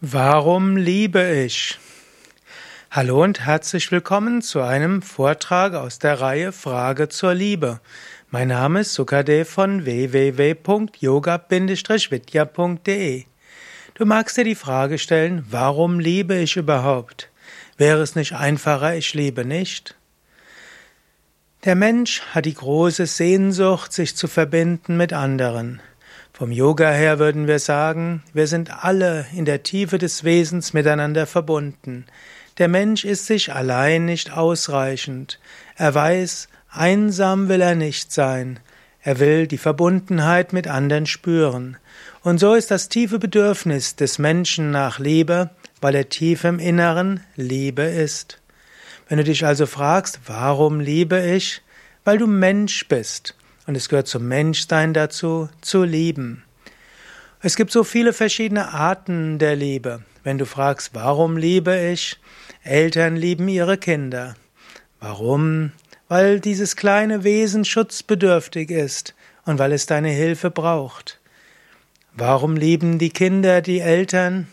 Warum liebe ich? Hallo und herzlich willkommen zu einem Vortrag aus der Reihe Frage zur Liebe. Mein Name ist Sukadev von www.yoga-vidya.de. Du magst dir die Frage stellen, warum liebe ich überhaupt? Wäre es nicht einfacher, ich liebe nicht? Der Mensch hat die große Sehnsucht, sich zu verbinden mit anderen. Vom Yoga her würden wir sagen, wir sind alle in der Tiefe des Wesens miteinander verbunden. Der Mensch ist sich allein nicht ausreichend. Er weiß, einsam will er nicht sein. Er will die Verbundenheit mit anderen spüren. Und so ist das tiefe Bedürfnis des Menschen nach Liebe, weil er tief im Inneren Liebe ist. Wenn du dich also fragst, warum liebe ich? Weil du Mensch bist. Und es gehört zum Menschsein dazu, zu lieben. Es gibt so viele verschiedene Arten der Liebe. Wenn du fragst, warum liebe ich? Eltern lieben ihre Kinder. Warum? Weil dieses kleine Wesen schutzbedürftig ist und weil es deine Hilfe braucht. Warum lieben die Kinder die Eltern?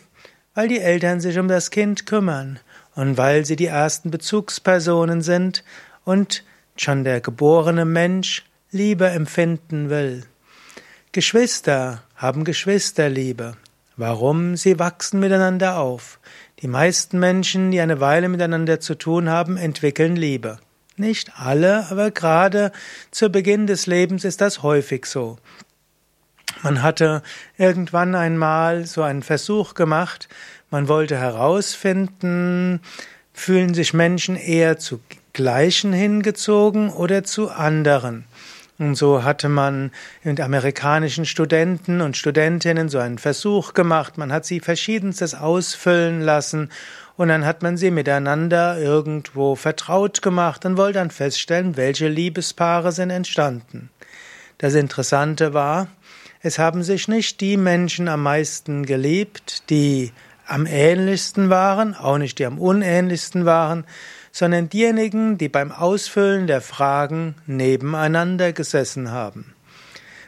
Weil die Eltern sich um das Kind kümmern und weil sie die ersten Bezugspersonen sind und schon der geborene Mensch Liebe empfinden will. Geschwister haben Geschwisterliebe. Warum? Sie wachsen miteinander auf. Die meisten Menschen, die eine Weile miteinander zu tun haben, entwickeln Liebe. Nicht alle, aber gerade zu Beginn des Lebens ist das häufig so. Man hatte irgendwann einmal so einen Versuch gemacht, man wollte herausfinden, fühlen sich Menschen eher zu Gleichen hingezogen oder zu anderen. Und so hatte man mit amerikanischen Studenten und Studentinnen so einen Versuch gemacht. Man hat sie verschiedenstes ausfüllen lassen und dann hat man sie miteinander irgendwo vertraut gemacht und wollte dann feststellen, welche Liebespaare sind entstanden. Das Interessante war, es haben sich nicht die Menschen am meisten geliebt, die am ähnlichsten waren, auch nicht die am unähnlichsten waren, sondern diejenigen, die beim Ausfüllen der Fragen nebeneinander gesessen haben.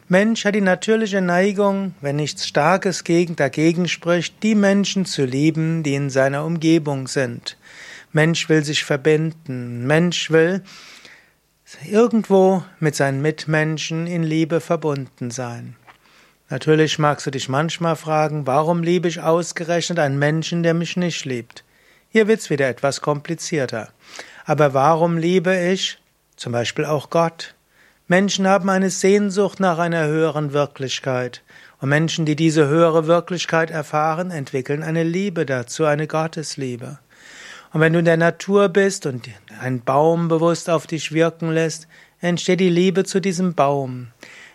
Mensch hat die natürliche Neigung, wenn nichts Starkes dagegen spricht, die Menschen zu lieben, die in seiner Umgebung sind. Mensch will sich verbinden. Mensch will irgendwo mit seinen Mitmenschen in Liebe verbunden sein. Natürlich magst du dich manchmal fragen, warum liebe ich ausgerechnet einen Menschen, der mich nicht liebt? Hier wird's wieder etwas komplizierter. Aber warum liebe ich zum Beispiel auch Gott? Menschen haben eine Sehnsucht nach einer höheren Wirklichkeit. Und Menschen, die diese höhere Wirklichkeit erfahren, entwickeln eine Liebe dazu, eine Gottesliebe. Und wenn du in der Natur bist und ein Baum bewusst auf dich wirken lässt, entsteht die Liebe zu diesem Baum.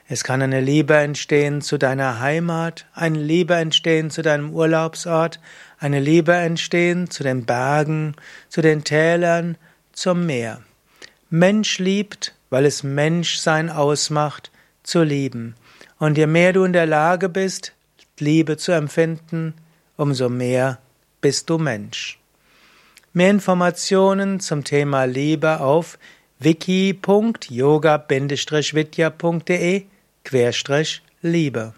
Es kann eine Liebe entstehen zu deiner Heimat, eine Liebe entstehen zu deinem Urlaubsort, eine Liebe entstehen zu den Bergen, zu den Tälern, zum Meer. Mensch liebt, weil es Menschsein ausmacht, zu lieben. Und je mehr du in der Lage bist, Liebe zu empfinden, umso mehr bist du Mensch. Mehr Informationen zum Thema Liebe auf wiki.yoga-vidya.de Querstrich Liebe